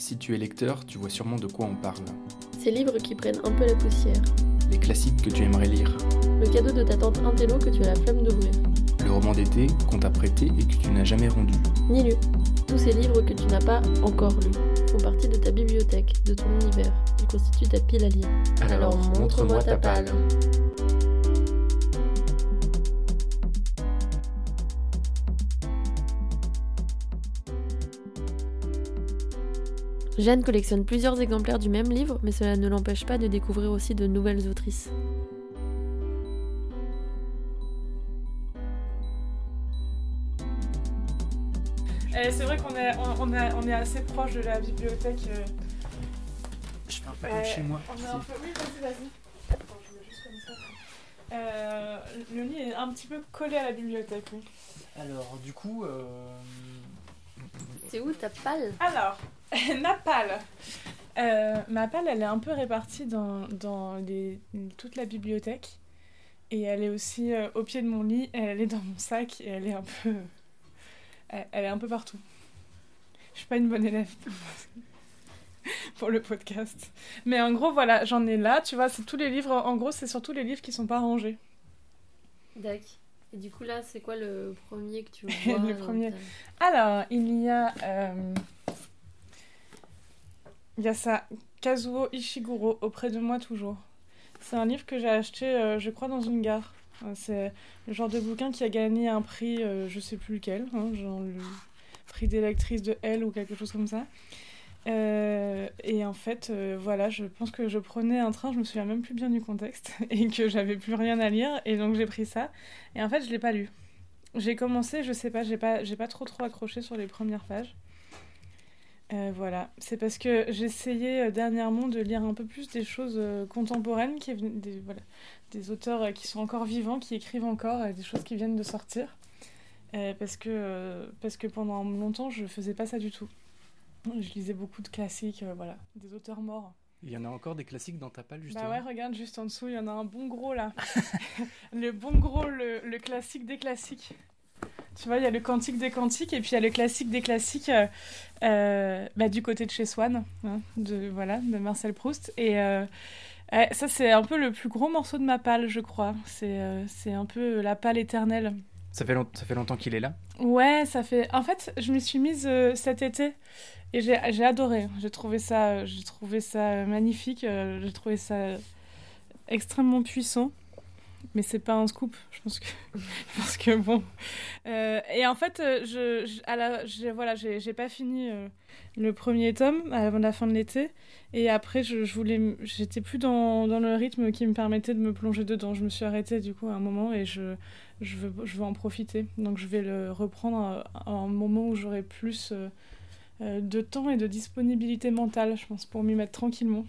Si tu es lecteur, tu vois sûrement de quoi on parle. Ces livres qui prennent un peu la poussière. Les classiques que tu aimerais lire. Le cadeau de ta tante Intello que tu as la flemme d'ouvrir. Le roman d'été qu'on t'a prêté et que tu n'as jamais rendu. Ni lu. Tous ces livres que tu n'as pas encore lus font partie de ta bibliothèque, de ton univers. Ils constituent ta pile à lire. Alors, montre-moi ta palle. Jeanne collectionne plusieurs exemplaires du même livre, mais cela ne l'empêche pas de découvrir aussi de nouvelles autrices. Et c'est vrai qu'on est, on, on est, on est assez proche de la bibliothèque. euh, Je fais un peu euh, chez moi. On est un peu... Oui, vas-y, vas-y. Attends, je mets juste comme ça. Euh, le lit est un petit peu collé à la bibliothèque, oui. Alors, du coup, euh, C'est où ta palle? Alors, ma palle. Euh, ma palle, elle est un peu répartie dans, dans les- toute la bibliothèque. Et elle est aussi euh, au pied de mon lit, elle est dans mon sac, et elle est un peu... Elle, elle est un peu partout. Je suis pas une bonne élève pour le podcast. Mais en gros, voilà, j'en ai là, tu vois, c'est tous les livres, en gros, c'est surtout les livres qui sont pas rangés. D'accord. Et du coup là, c'est quoi le premier que tu vois Le premier. ta- Alors, il y a. Il y a ça, Kazuo Ishiguro, auprès de moi toujours. C'est un livre que j'ai acheté, euh, je crois, dans une gare. Euh, C'est le genre de bouquin qui a gagné un prix, euh, je sais plus lequel, hein, genre le prix d'électrice de L ou quelque chose comme ça. Euh, et en fait, voilà, je pense que je prenais un train, je me souviens même plus bien du contexte, et que j'avais plus rien à lire, et donc j'ai pris ça. Et en fait, je l'ai pas lu. J'ai commencé, je sais pas, j'ai pas, j'ai pas trop trop accroché sur les premières pages. Euh, voilà, c'est parce que j'essayais euh, dernièrement de lire un peu plus des choses euh, contemporaines, qui, des, voilà, des auteurs qui sont encore vivants, qui écrivent encore, des choses qui viennent de sortir. Euh, parce, que, euh, parce que pendant longtemps, je faisais pas ça du tout. Je lisais beaucoup de classiques, voilà, des auteurs morts. il y en a encore des classiques dans ta palle, justement. Bah ouais, regarde juste en dessous, il y en a un bon gros là. le bon gros, le, le classique des classiques. Tu vois, il y a le cantique des cantiques et puis il y a le classique des classiques euh, euh, bah, du côté de chez Swann, hein, de, voilà, de Marcel Proust. Et euh, ça, c'est un peu le plus gros morceau de ma palle, je crois. C'est euh, un peu la palle éternelle. Ça fait, long- ça fait longtemps qu'il est là? Ouais, ça fait. En fait, je me suis mise cet été et j'ai adoré. J'ai trouvé ça, j'ai trouvé ça magnifique. j'ai trouvé ça extrêmement puissant. Mais c'est pas un scoop, je pense que parce que bon. Euh, et en fait, euh, je, je- voilà, j'ai pas fini euh, le premier tome avant la fin de l'été. Et après, je, voulais, j'étais plus dans, dans le rythme qui me permettait de me plonger dedans. Je me suis arrêtée du coup à un moment et je, je veux, je veux en profiter. Donc je vais le reprendre à, un moment où j'aurai plus de temps et de disponibilité mentale, je pense, pour m'y mettre tranquillement.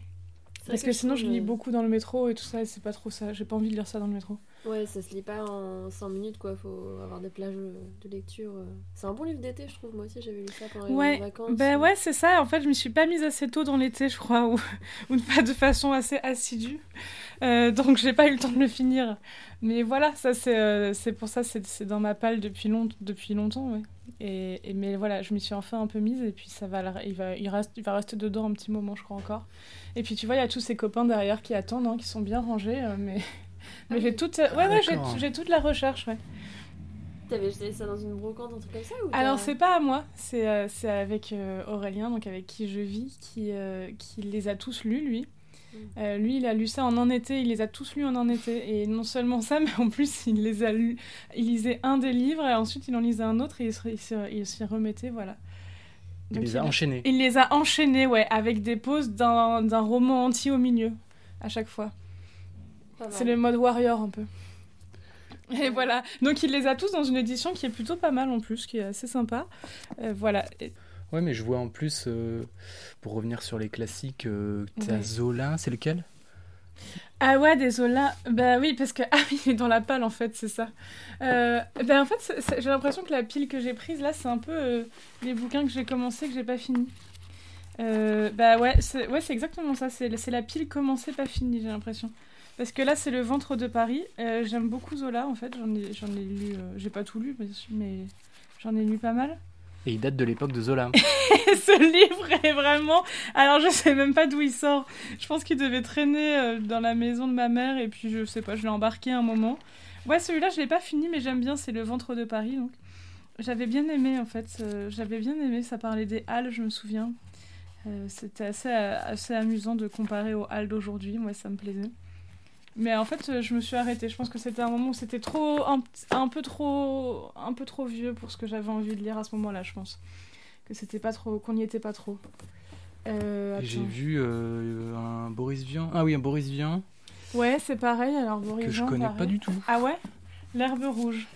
Parce que, sinon, je lis euh, beaucoup dans le métro et tout ça, et c'est pas trop ça. J'ai pas envie de lire ça dans le métro. Ouais, ça se lit pas en 5 minutes quoi, faut avoir des plages de lecture. euh. C'est un bon livre d'été, je trouve. Moi aussi, j'avais lu ça pendant les Ouais, vacances. Ben euh. ouais, c'est ça. En fait, je m'y suis pas mise assez tôt dans l'été, je crois, ou, ou pas de façon assez assidue. Euh, donc, j'ai pas eu le temps de le finir. Mais voilà, ça c'est euh, pour ça, c'est c'est dans ma palle depuis, long, depuis longtemps, ouais. Et, et- mais voilà, je m'y suis enfin un peu mise et puis ça va, il va, il reste, il va rester dedans un petit moment, je crois encore. Et puis tu vois, il y a tous ces copains derrière qui attendent, hein, qui sont bien rangés, euh, mais, mais j'ai toute, ouais, ouais, j'ai toute la recherche, ouais. T'avais jeté ça dans une brocante, un truc comme ça ou Alors c'est pas à moi, c'est euh, c'est avec euh, Aurélien, donc avec qui je vis, qui, euh, qui les a tous lus lui. Euh, lui il a lu ça en un été, il les a tous lus en un été. Et non seulement ça, mais en plus il les a lus, il lisait un des livres et ensuite il en lisait un autre et il se- il se- il s'y remettait, voilà. Il les a enchaînés. il les a enchaînés, ouais, avec des pauses d'un roman entier au milieu, à chaque fois. C'est le mode warrior un peu. Et voilà. Donc il les a tous dans une édition qui est plutôt pas mal en plus, qui est assez sympa. Euh, voilà. Et- Ouais, mais je vois en plus, euh, pour revenir sur les classiques, euh, t'as. Zola, c'est lequel? Ah ouais, désolé. Bah oui, parce que ah oui, il est dans la pile en fait, c'est ça. Euh, ben en fait, j'ai l'impression que la pile que j'ai prise là, c'est un peu euh, les bouquins que j'ai commencé que j'ai pas fini. Euh, bah ouais, c'est ouais, exactement ça. C'est la pile commencée pas finie, j'ai l'impression. Parce que là, c'est le ventre de Paris. Euh, J'aime beaucoup Zola en fait. J'en ai, ai lu. j'ai pas tout lu, mais, mais j'en ai lu pas mal. Et il date de l'époque de Zola. ce livre est vraiment. Alors, je sais même pas d'où il sort. Je pense qu'il devait traîner euh, dans la maison de ma mère et puis je sais pas, je l'ai embarqué un moment. Ouais, celui-là, je l'ai pas fini, mais j'aime bien. C'est Le ventre de Paris. Donc, j'avais bien aimé en fait. euh, j'avais bien aimé. Ça parlait des halles, je me souviens. Euh, C'était assez, assez amusant de comparer aux halles d'aujourd'hui. Moi, ça me plaisait. Mais en fait, je me suis arrêtée. Je pense que c'était un moment où c'était trop, un, un peu trop, un peu trop vieux pour ce que j'avais envie de lire à ce moment-là. Je pense que c'était pas trop, qu'on n'y était pas trop. Euh, J'ai vu euh, un Boris Vian. Ah oui, un Boris Vian Ouais, c'est pareil. Alors Boris que je Vian, connais pareil. pas du tout. Ah ouais? L'herbe rouge.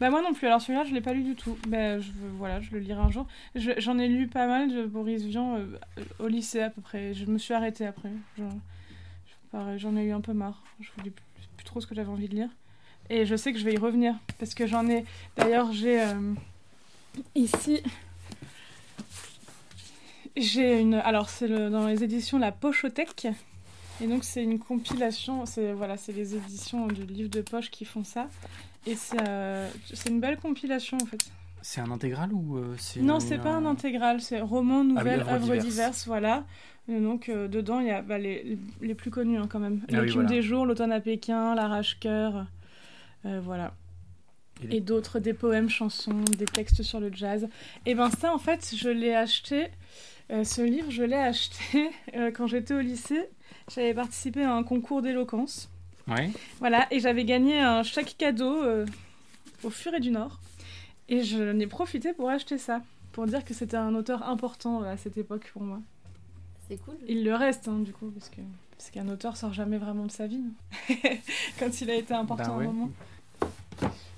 Bah moi non plus. Alors celui-là, je l'ai pas lu du tout. Bah je voilà, je le lirai un jour. Je- J'en ai lu pas mal de Boris Vian euh, au lycée à peu près. Je me suis arrêtée après. Je- j'en ai eu un peu marre. Je voulais plus, plus trop ce que j'avais envie de lire. Et je sais que je vais y revenir parce que j'en ai. D'ailleurs, j'ai euh, ici. J'ai une. Alors c'est dans les éditions La Pochothèque. Et donc c'est une compilation, c'est voilà, c'est les éditions de livres de poche qui font ça. Et c'est euh, c'est une belle compilation en fait. C'est un intégral ou euh, c'est Non, c'est pas un intégral, c'est romans, nouvelles, œuvres œuvres diverses. diverses. voilà. Et donc euh, dedans il y a bah, les, les plus connus hein, quand même. Ah oui, L'écume voilà. des jours, l'automne à Pékin, l'arrache-cœur, euh, voilà. Et les- Et d'autres, des poèmes, chansons, des textes sur le jazz. Et ben ça en fait, je l'ai acheté. euh, ce livre, je l'ai acheté euh, quand j'étais au lycée. J'avais participé à un concours d'éloquence. Ouais. Voilà, et j'avais gagné un chèque cadeau euh, au Furet du Nord. Et je n'ai profité pour acheter ça, pour dire que c'était un auteur important euh, à cette époque pour moi. C'est cool. Il le reste, hein, du coup, parce que parce qu'un auteur sort jamais vraiment de sa vie. Quand il a été important à ouais. un moment.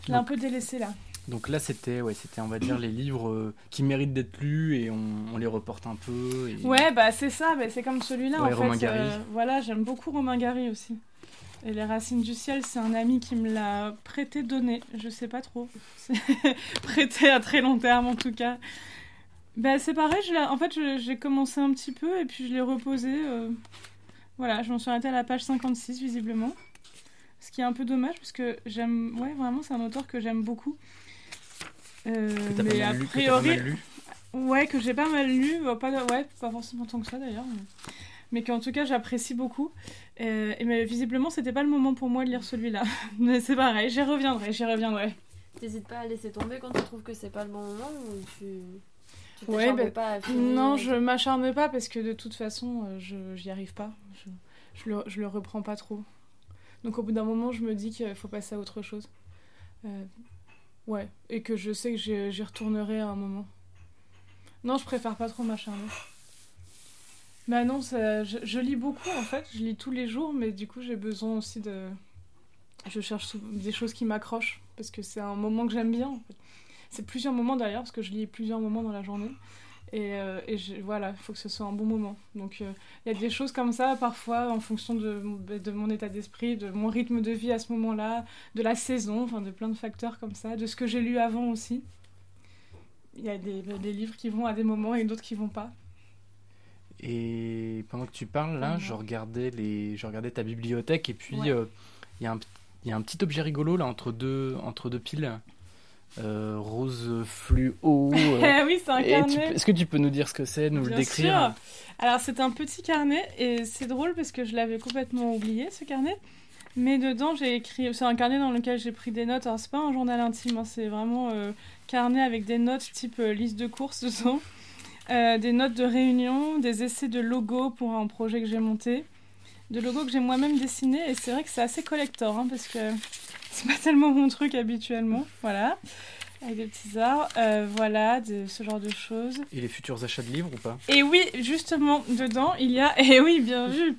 Je l'ai un peu délaissé là. Donc là, c'était, ouais, c'était, on va dire, les livres euh, qui méritent d'être lus et on, on les reporte un peu. Et... Ouais, bah c'est ça, bah, c'est comme celui-là Ouais, en Romain fait. Gary. euh, voilà, j'aime beaucoup Romain Gary aussi. Et Les Racines du Ciel, c'est un ami qui me l'a prêté donné, je sais pas trop. Prêté à très long terme en tout cas. Bah c'est pareil, je en fait j'ai commencé un petit peu et puis je l'ai reposé. euh, Voilà, je m'en suis arrêtée à la page 56 visiblement. Ce qui est un peu dommage parce que j'aime, ouais vraiment c'est un auteur que j'aime beaucoup. Euh, Que mais a lu, que priori. Ouais, que j'ai pas mal lu, pas, ouais, pas forcément tant que ça d'ailleurs, mais, mais qu'en tout cas j'apprécie beaucoup. Euh, et mais visiblement, c'était pas le moment pour moi de lire celui-là. mais c'est pareil, j'y reviendrai, j'y reviendrai. T'hésites pas à laisser tomber quand tu trouves que c'est pas le bon moment ou tu. Tu Ouais, ben, pas à finir? Non, je m'acharne pas parce que de toute façon, euh, je j'y arrive pas. Je, je, le, je le reprends pas trop. Donc au bout d'un moment, je me dis qu'il faut passer à autre chose. Euh, ouais, et que je sais que j'y j'y retournerai à un moment. Non, je préfère pas trop m'acharner. Bah non, ça- je, lis beaucoup en fait, je lis tous les jours, mais du coup j'ai besoin aussi de... Je cherche des choses qui m'accrochent, parce que c'est un moment que j'aime bien. C'est plusieurs moments d'ailleurs, parce que je lis plusieurs moments dans la journée. Et, euh, et voilà, il faut que ce soit un bon moment. Donc euh, il y a des choses comme ça, parfois, en fonction de, de mon état d'esprit, de mon rythme de vie à ce moment-là, de la saison, enfin de plein de facteurs comme ça, de ce que j'ai lu avant aussi. Il y a des, des livres qui vont à des moments et d'autres qui vont pas. Et pendant que tu parles, là, Mhm. je regardais les, je regardais ta bibliothèque et puis Ouais. euh, il y a un, il y a un petit objet rigolo là entre deux, entre deux piles, Euh, rose fluo. euh, oui, c'est un carnet. Est-ce que tu peux nous dire ce que c'est, nous le Bien décrire sûr. Alors c'est un petit carnet et c'est drôle parce que je l'avais complètement oublié ce carnet. Mais dedans j'ai écrit, c'est un carnet dans lequel j'ai pris des notes. Alors c'est pas un journal intime, hein, c'est vraiment euh, carnet avec des notes type euh, liste de courses dedans, Euh, des notes de réunion, des essais de logos pour un projet que j'ai monté, de logos que j'ai moi-même dessiné et c'est vrai que c'est assez collector hein, parce que c'est pas tellement mon truc habituellement. Voilà. Avec des petits arts, euh, voilà, de, ce genre de choses. Et les futurs achats de livres ou pas? Et oui, justement, dedans, il y a... Et oui, bien vu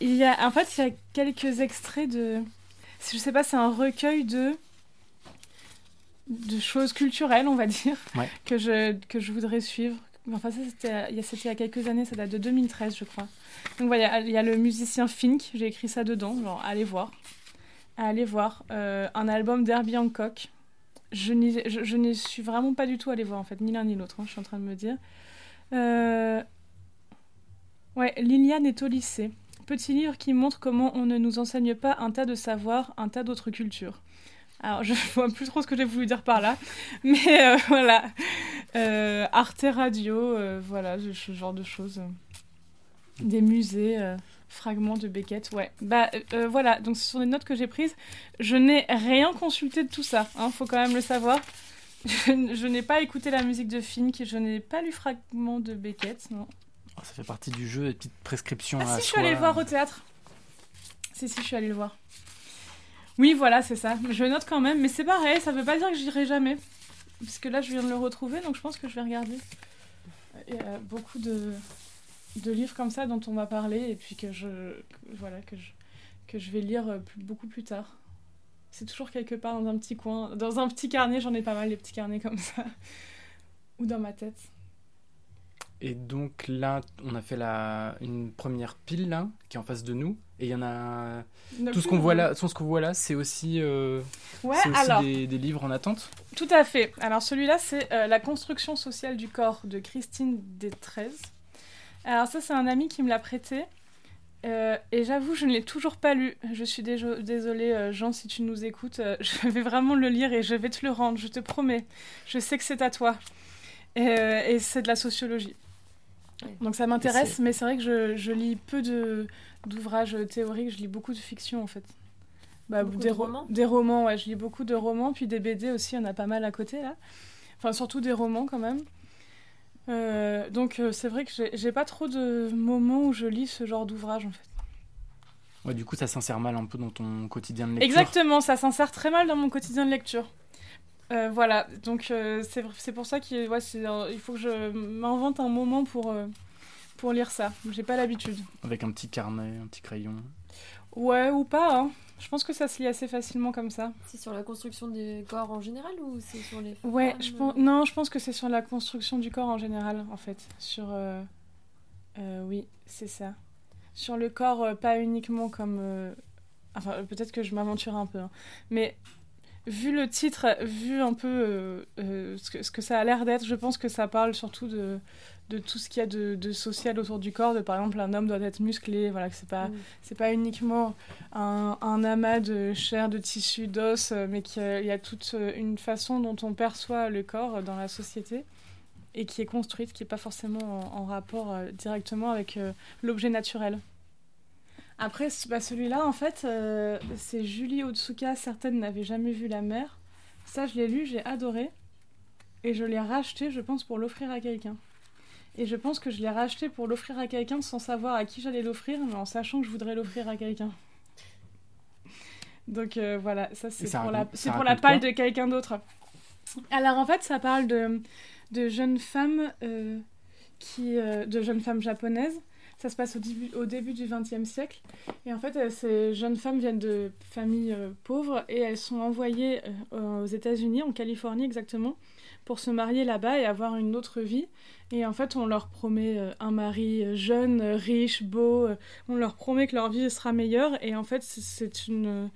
Il y a... En fait, il y a quelques extraits de... Je sais pas, c'est un recueil de... de choses culturelles, on va dire, Ouais. que, je... que je voudrais suivre. Enfin, ça, c'était il y a- quelques années, ça date de 2013, je crois. Donc voilà, il y a le musicien Fink, j'ai écrit ça dedans, genre, allez voir. Allez voir. Euh, un album d'Herbie Hancock. Je n'y je, je suis vraiment pas du tout allée voir, en fait, ni l'un ni l'autre, hein, je suis en train de me dire. Euh, Ouais, Liliane est au lycée. Petit livre qui montre comment on ne nous enseigne pas un tas de savoirs, un tas d'autres cultures. Alors, je vois plus trop ce que j'ai voulu dire par là, mais euh, voilà. Euh, Arte Radio, euh, voilà, ce genre de choses. Des musées, euh, fragments de Beckett, ouais. Bah euh, voilà, donc ce sont des notes que j'ai prises. Je n'ai rien consulté de tout ça, hein, faut quand même le savoir. Je, je n'ai pas écouté la musique de Fink, je n'ai pas lu fragments de Beckett, non. Oh, ça fait partie du jeu, les petites prescriptions Ah à si, je suis soi. allée le voir au théâtre. Si, si, je suis allée le voir. Oui, voilà, c'est ça. Je note quand même, mais c'est pareil, ça veut pas dire que j'irai jamais. Parce que là, je viens de le retrouver, donc je pense que je vais regarder. Il y a beaucoup de, de livres comme ça dont on m'a parlé, et puis que je, voilà, que je, que je vais lire euh, beaucoup plus tard. C'est toujours quelque part dans un petit coin. Dans un petit carnet, j'en ai pas mal, des petits carnets comme ça. Ou dans ma tête. Et donc là, on a fait la... une première pile là, qui est en face de nous. Et il y en a. Tout ce qu'on voit là, tout ce qu'on voit là, c'est aussi, euh, Ouais, c'est aussi alors. des, des livres en attente. Tout à fait. Alors celui-là, c'est euh, La construction sociale du corps de Christine Détrez. Alors ça, c'est un ami qui me l'a prêté. Euh, et j'avoue, je ne l'ai toujours pas lu. Je suis désolée, Jean, si tu nous écoutes. je vais vraiment le lire et je vais te le rendre, je te promets. Je sais que c'est à toi. Et, et c'est de la sociologie. Donc ça m'intéresse, mais c'est vrai que je, je lis peu de- d'ouvrages théoriques. Je lis beaucoup de fiction, en fait. Bah, Beaucoup des de ro- romans Des romans, ouais. Je lis beaucoup de romans, puis des BD aussi, il y en a pas mal à côté, là. Enfin, surtout des romans, quand même. Euh, donc euh, c'est vrai que j'ai- j'ai pas trop de moments où je lis ce genre d'ouvrage, en fait. Ouais, du coup, ça s'insère mal un peu dans ton quotidien de lecture. Exactement, ça s'insère très mal dans mon quotidien de lecture. Euh, voilà, donc euh, c'est pour ça qu'il ouais, c'est, euh, il faut que je m'invente un moment pour, euh, pour lire ça. J'ai pas l'habitude. Avec un petit carnet, un petit crayon. Ouais, ou pas, hein. Je pense que ça se lit assez facilement comme ça. C'est sur la construction des corps en général ou c'est sur les Ouais, je pense, euh, non, je pense que c'est sur la construction du corps en général, en fait. Sur, euh, euh, oui, c'est ça. Sur le corps, euh, pas uniquement comme, euh, enfin, peut-être que je m'aventure un peu, hein. mais vu le titre, vu un peu euh, euh, ce, que, ce que ça a l'air d'être, je pense que ça parle surtout de, de tout ce qu'il y a de, de social autour du corps. De par exemple, un homme doit être musclé, voilà, que c'est pas, Mm. c'est pas uniquement un, un amas de chair, de tissu, d'os, euh, mais qu'il y a- il y a toute une façon dont on perçoit le corps dans la société et qui est construite, qui n'est pas forcément en, en rapport euh, directement avec l'objet naturel. Après, bah, celui-là, en fait, euh, c'est Julie Otsuka, certaines n'avaient jamais vu la mer. Ça, je l'ai lu, j'ai adoré. Et je l'ai racheté, je pense, pour l'offrir à quelqu'un. Et je pense que je l'ai racheté pour l'offrir à quelqu'un sans savoir à qui j'allais l'offrir, mais en sachant que je voudrais l'offrir à quelqu'un. Donc euh, voilà, ça c'est pour, la, c'est pour la palle de quelqu'un d'autre. Alors en fait, ça parle de, de jeunes femmes, euh, qui, euh, de jeunes femmes japonaises. Ça se passe au début, au début du XXe siècle. Et en fait, euh, ces jeunes femmes viennent de familles euh, pauvres et elles sont envoyées euh, aux États-Unis, en Californie exactement, pour se marier là-bas et avoir une autre vie. Et en fait, on leur promet un mari jeune, riche, beau. on leur promet que leur vie sera meilleure. Et en fait, c'est- une,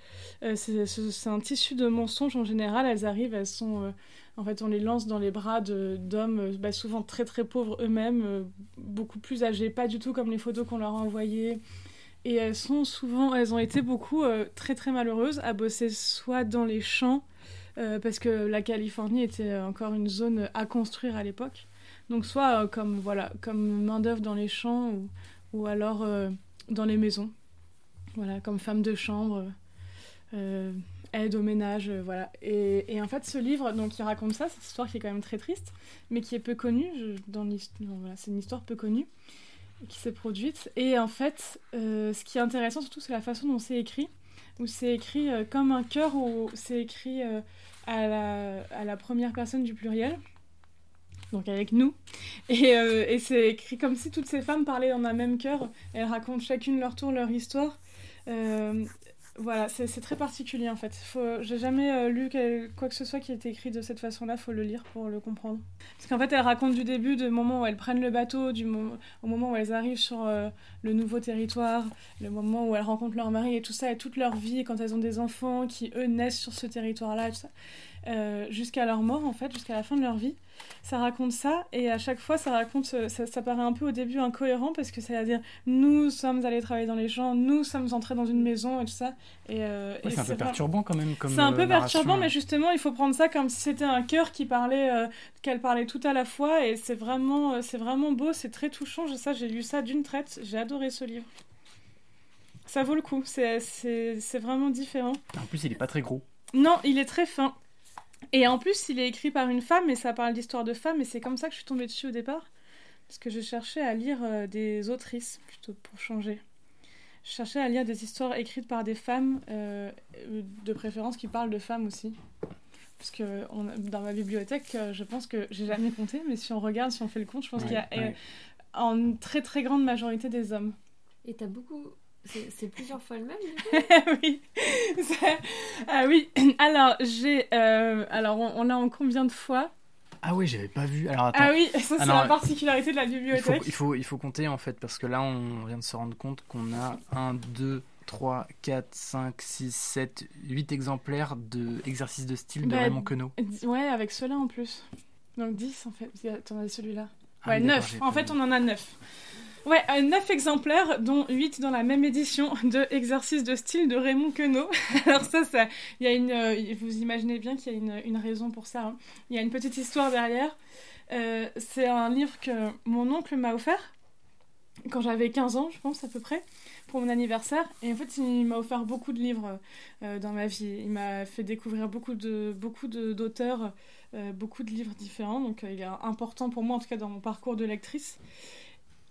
c'est un tissu de mensonges en général. Elles arrivent, elles sont, en fait, on les lance dans les bras d'hommes, euh, bah, souvent très très pauvres eux-mêmes, euh, beaucoup plus âgés, pas du tout comme les photos qu'on leur a envoyées. Et elles sont souvent, elles ont été beaucoup euh, très très malheureuses à bosser soit dans les champs, parce que la Californie était encore une zone à construire à l'époque. Donc soit comme voilà comme main d'œuvre dans les champs ou, ou alors dans les maisons. Voilà, comme femme de chambre, aide au ménage, euh, voilà. Et, et en fait, ce livre, donc, il raconte ça, cette histoire qui est quand même très triste, mais qui est peu connue. je- dans voilà, c'est une histoire peu connue qui s'est produite. Et en fait, euh, ce qui est intéressant surtout, c'est la façon dont c'est écrit, où c'est écrit euh, comme un cœur, où c'est écrit à, la, à la première personne du pluriel. Donc avec nous. Et, et c'est écrit comme si toutes ces femmes parlaient dans un même cœur. Elles racontent chacune leur tour, leur histoire. Voilà, c'est très particulier en fait. J'ai jamais euh, lu quoi que ce soit qui ait été écrit de cette façon-là, faut le lire pour le comprendre. Parce qu'en fait, elles racontent du début, du moment où elles prennent le bateau, du au moment où elles arrivent sur euh, le nouveau territoire, le moment où elles rencontrent leur mari et tout ça, et toute leur vie, quand elles ont des enfants qui eux naissent sur ce territoire-là, euh, jusqu'à leur mort en fait, jusqu'à la fin de leur vie. Ça raconte ça, et à chaque fois, ça raconte, ça, ça paraît un peu au début incohérent parce que ça veut dire nous sommes allés travailler dans les champs, nous sommes entrés dans une maison et tout ça. Et, c'est un peu perturbant quand même. C'est un peu perturbant, mais justement, il faut prendre ça comme si c'était un cœur qui parlait, qu'elle parlait tout à la fois, et c'est vraiment, c'est vraiment beau, c'est très touchant. Ça, j'ai lu ça d'une traite, j'ai adoré ce livre. Ça vaut le coup, c'est vraiment différent. En plus, il est pas très gros. Non, il est très fin. Et en plus, il est écrit par une femme, et ça parle d'histoire de femmes, et c'est comme ça que je suis tombée dessus au départ. Parce que je cherchais à lire euh, des autrices, plutôt pour changer. Je cherchais à lire des histoires écrites par des femmes, euh, de préférence qui parlent de femmes aussi. Parce que on, dans ma bibliothèque, euh, je pense que j'ai jamais compté, mais si on regarde, si on fait le compte, je pense qu'il y a en très très grande majorité des hommes. Et t'as beaucoup c'est plusieurs fois le même Oui. Ah oui. Alors, j'ai. Euh, alors, on, a en combien de fois? Ah oui, j'avais pas vu. Alors, Ah oui, ça, c'est la particularité de la bibliothèque. Il faut, il faut, compter, en fait, parce que là, on vient de se rendre compte qu'on a 1, 2, 3, 4, 5, 6, 7, 8 exemplaires d'exercices de style de bah, Raymond Queneau. Ouais, avec ceux-là en plus. Donc 10 en fait. T'en as celui-là. Ah ouais, 9. En fait, on en a 9. Ouais, 9 euh, exemplaires, dont 8 dans la même édition de Exercice de style de Raymond Queneau. Alors ça, ça, y a une, euh, vous imaginez bien qu'il y a une, une, raison pour ça. Hein. Il y a une petite histoire derrière. Euh, c'est un livre que mon oncle m'a offert quand j'avais 15 ans, je pense à peu près, pour mon anniversaire. Et en fait, il m'a offert beaucoup de livres dans ma vie. Il m'a fait découvrir beaucoup de beaucoup d'auteurs, beaucoup de livres différents. Donc, il est important pour moi, en tout cas dans mon parcours de lectrice.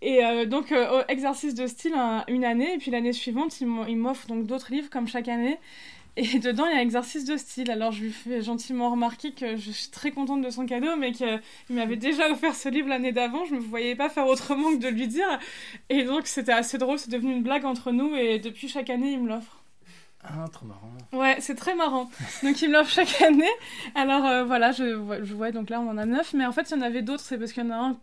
Et euh, donc, euh, exercice de style une année, et puis l'année suivante, il m'offre donc d'autres livres comme chaque année. Et dedans, il y a exercice de style. Alors, je lui fais gentiment remarquer que je suis très contente de son cadeau, mais qu'il m'avait déjà offert ce livre l'année d'avant. Je ne me voyais pas faire autrement que de lui dire. Et donc, c'était assez drôle. C'est devenu une blague entre nous. Et depuis chaque année, il me l'offre. Ah, trop marrant. Ouais, c'est très marrant. Donc, il me l'offre chaque année. Alors, euh, voilà, je, je vois, donc là, on en a neuf. Mais en fait, il y en avait d'autres. C'est parce qu'il y en a un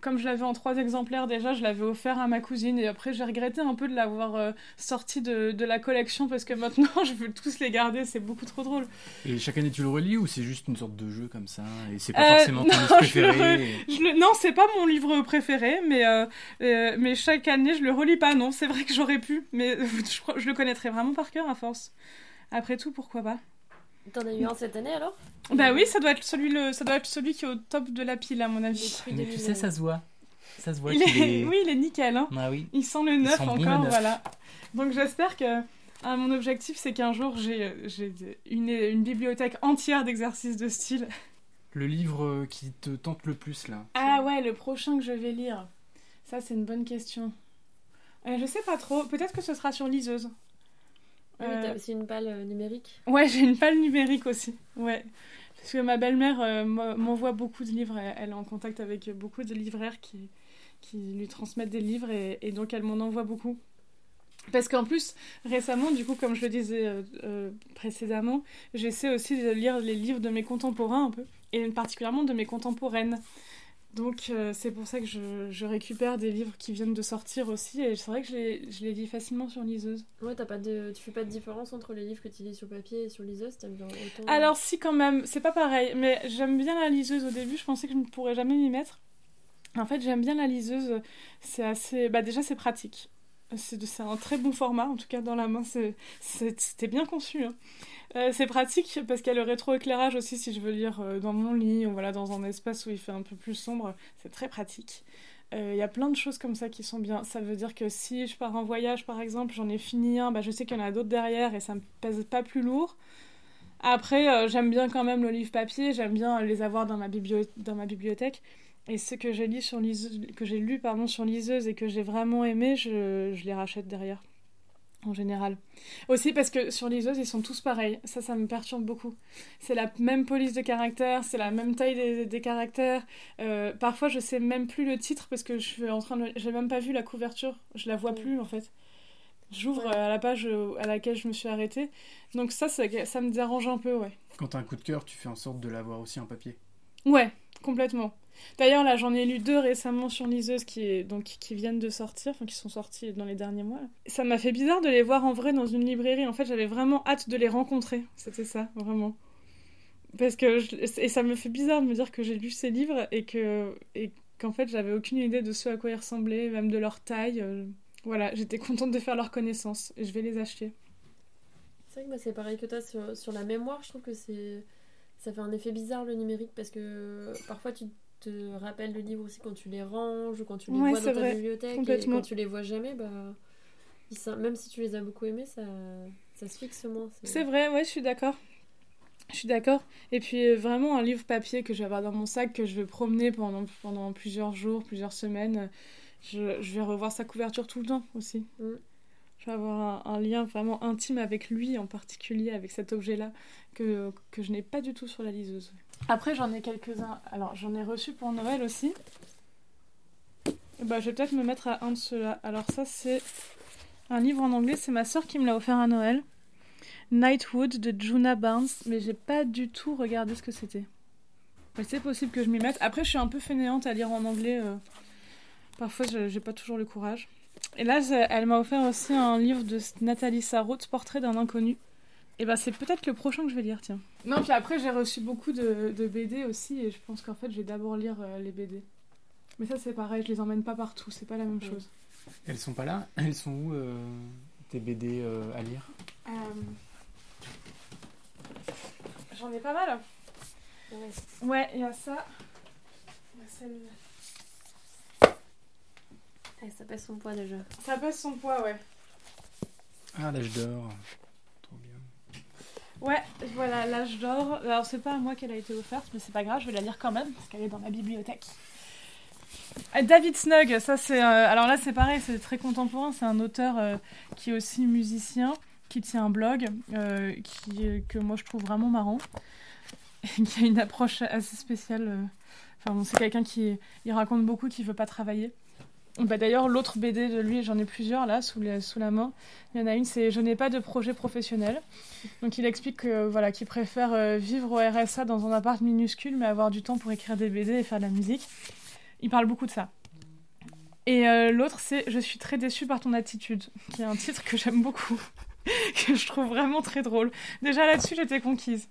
comme je l'avais en trois exemplaires déjà, je l'avais offert à ma cousine et après j'ai regretté un peu de l'avoir euh, sorti de, de, la collection parce que maintenant je veux tous les garder, c'est beaucoup trop drôle. Et chaque année tu le relis ou c'est juste une sorte de jeu comme ça et c'est pas euh, forcément ton livre préféré Non, c'est pas mon livre préféré, mais, euh, mais chaque année je le relis pas, non, c'est vrai que j'aurais pu, mais je, je le connaîtrais vraiment par cœur à force. Après tout, pourquoi pas? T'en as eu un cette année alors? Bah oui, ça doit, être celui, le, ça doit être celui qui est au top de la pile à mon avis. Mais tu sais, ça se voit. Ça se voit il est... Oui, il est nickel. Hein. Ah oui. Il sent le neuf encore, voilà. Donc j'espère que ah, mon objectif, c'est qu'un jour, j'ai une, une bibliothèque entière d'exercices de style. Le livre qui te tente le plus, là Ah ouais, le prochain que je vais lire. Ça, c'est une bonne question. Euh, je sais pas trop. Peut-être que ce sera sur liseuse. Oui, t'as euh, aussi une palle euh, numérique Ouais, j'ai une palle numérique aussi. Ouais. Parce que ma belle-mère euh, m'envoie beaucoup de livres. Elle est en contact avec beaucoup de libraires qui, qui lui transmettent des livres et, donc elle m'en envoie beaucoup. Parce qu'en plus, récemment, du coup, comme je le disais précédemment, j'essaie aussi de lire les livres de mes contemporains un peu, et particulièrement de mes contemporaines. Donc euh, c'est pour ça que je, je, récupère des livres qui viennent de sortir aussi et c'est vrai que je les, je les, lis facilement sur liseuse. Ouais, t'as pas de, tu fais pas de différence entre les livres que tu lis sur papier et sur liseuse bien autant... Alors si quand même, c'est pas pareil, mais j'aime bien la liseuse au début, je pensais que je ne pourrais jamais m'y mettre. En fait j'aime bien la liseuse, c'est assez... Bah déjà c'est pratique. C'est un très bon format, en tout cas dans la main, c'était bien conçu. Hein. Euh, c'est pratique parce qu'il y a le rétroéclairage aussi si je veux lire euh, dans mon lit ou voilà, dans un espace où il fait un peu plus sombre. C'est très pratique. Euh, il y a plein de choses comme ça qui sont bien. Ça veut dire que si je pars en voyage par exemple, j'en ai fini un, bah, je sais qu'il y en a d'autres derrière et ça me pèse pas plus lourd. Après, j'aime bien quand même le livre papier, j'aime bien les avoir dans ma, dans ma bibliothèque. Et ce que j'ai lu sur liseuse, que j'ai lu pardon sur liseuse et que j'ai vraiment aimé, je, je les rachète derrière en général. Aussi parce que sur liseuse, ils sont tous pareils. Ça, ça me perturbe beaucoup. C'est la même police de caractère, c'est la même taille des, caractères. Euh, parfois, je sais même plus le titre parce que je suis en train de... J'ai même pas vu la couverture. Je la vois mm. plus, en fait. J'ouvre à la page à laquelle je me suis arrêtée. Donc ça, ça, ça me dérange un peu, ouais. Quand t'as un coup de cœur, tu fais en sorte de l'avoir aussi en papier. Ouais, complètement. D'ailleurs, là, j'en ai lu deux récemment sur liseuse qui, donc, qui viennent de sortir, enfin, qui sont sortis dans les derniers mois. Ça m'a fait bizarre de les voir en vrai dans une librairie. En fait, j'avais vraiment hâte de les rencontrer. C'était ça, vraiment. parce que et ça me fait bizarre de me dire que j'ai lu ces livres et que et qu'en fait j'avais aucune idée de ce à quoi ils ressemblaient, même de leur taille. Euh, voilà, j'étais contente de faire leur connaissance et je vais les acheter. C'est vrai que moi c'est pareil que toi sur, sur, la mémoire, je trouve que c'est ça fait un effet bizarre le numérique parce que parfois tu te rappelles le livre aussi quand tu les ranges ou quand tu les vois dans ta bibliothèque et quand tu les vois jamais, bah même si tu les as beaucoup aimés, ça, ça se fixe moins. C'est vrai, ouais, je suis d'accord. Je suis d'accord. Et puis euh, vraiment un livre papier que je vais avoir dans mon sac, que je vais promener pendant, pendant plusieurs jours, plusieurs semaines. Je, je vais revoir sa couverture tout le temps aussi. Mm. Je vais avoir un, lien vraiment intime avec lui en particulier, avec cet objet-là, que, que je n'ai pas du tout sur la liseuse. Après j'en ai quelques-uns. Alors j'en ai reçu pour Noël aussi. bah, je vais peut-être me mettre à un de ceux-là. Alors ça c'est un livre en anglais, c'est ma soeur qui me l'a offert à Noël. Nightwood de Juna Barnes, mais j'ai pas du tout regardé ce que c'était. c'est possible que je m'y mette. Après, je suis un peu fainéante à lire en anglais. Euh. Parfois, j'ai pas toujours le courage. Et là, elle m'a offert aussi un livre de Nathalie Sarraute, Portrait d'un inconnu. Et ben, c'est peut-être le prochain que je vais lire, tiens. Non, puis après, j'ai reçu beaucoup de, BD aussi, et je pense qu'en fait, je vais d'abord lire euh, les BD. Mais ça, c'est pareil, je les emmène pas partout, c'est pas la même chose. Elles sont pas là? Elles sont où euh, tes BD à lire? J'en ai pas mal. Ouais, il y a ça. Il y a celle ça pèse son poids déjà. Ça pèse son poids, ouais. Ah, l'âge d'or. Ouais, voilà, l'âge d'or. Alors, c'est pas à moi qu'elle a été offerte, mais c'est pas grave, je vais la lire quand même, parce qu'elle est dans ma bibliothèque. Euh, David Snug, ça c'est. Euh, alors là, c'est pareil, c'est très contemporain. C'est un auteur euh, qui est aussi musicien qui tient un blog qui, que moi je trouve vraiment marrant, qui a une approche assez spéciale. Enfin, c'est quelqu'un qui il raconte beaucoup, qui veut pas travailler. Bah, D'ailleurs, l'autre BD de lui, j'en ai plusieurs là, sous, la main. Il y en a une, c'est Je n'ai pas de projet professionnel. Donc il explique que voilà, qu'il préfère euh, vivre au RSA dans un appart minuscule, mais avoir du temps pour écrire des BD et faire de la musique. Il parle beaucoup de ça. Et l'autre, c'est Je suis très déçue par ton attitude, qui est un titre que j'aime beaucoup. que je trouve vraiment très drôle. Déjà là-dessus, j'étais conquise.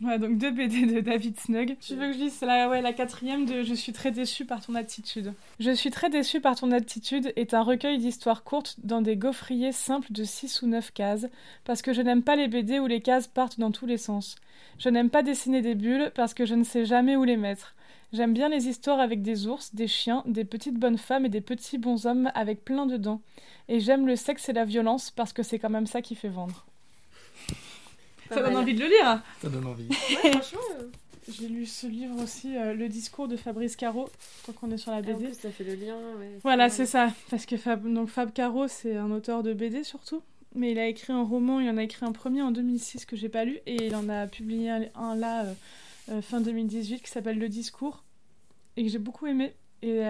Voilà, donc deux BD de David Snug. Tu veux que je dise la, ouais, la quatrième de Je suis très déçue par ton attitude? Je suis très déçue par ton attitude est un recueil d'histoires courtes dans des gaufriers simples de 6 ou 9 cases, parce que je n'aime pas les BD où les cases partent dans tous les sens. Je n'aime pas dessiner des bulles parce que je ne sais jamais où les mettre. J'aime bien les histoires avec des ours, des chiens, des petites bonnes femmes et des petits bons hommes avec plein de dents. Et j'aime le sexe et la violence parce que c'est quand même ça qui fait vendre. Ça donne envie de le lire. Ça donne envie. franchement. Euh. J'ai lu ce livre aussi, euh, Le discours de Fabrice Caro, tant qu'on est sur la BD. Ah, en plus, ça fait le lien. voilà, c'est ça. Parce que Fab, donc Fab Caro, c'est un auteur de BD surtout. Mais il a écrit un roman, il en a écrit un premier en 2006 que j'ai pas lu. Et il en a publié un, là, euh, fin 2018, qui s'appelle Le discours. Et que j'ai beaucoup aimé. Et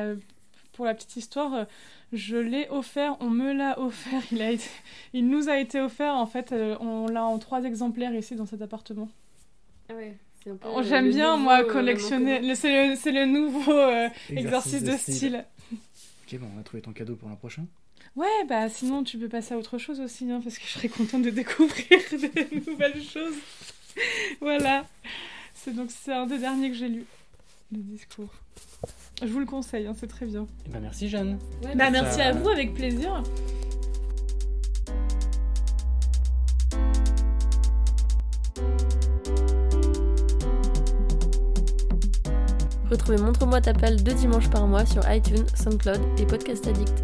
pour la petite histoire, je l'ai offert, on me l'a offert, il, a été, il nous a été offert, en fait, euh, on l'a en trois exemplaires ici dans cet appartement. Ah ouais. Oh, j'aime bien, moi, euh, collectionner. C'est le, le, nouveau euh, exercice, de, style. Ok, bon, on a trouvé ton cadeau pour l'an prochain. Ouais, bah sinon tu peux passer à autre chose aussi, hein, parce que je serais contente de découvrir des nouvelles choses. voilà. C'est donc c'est un des derniers que j'ai lu, le discours. Je vous le conseille, hein, c'est très bien. Eh ben, merci Jeanne. bah, merci à vous, avec plaisir. Retrouvez Montre-moi ta pelle deux dimanches par mois sur iTunes, SoundCloud et Podcast Addict.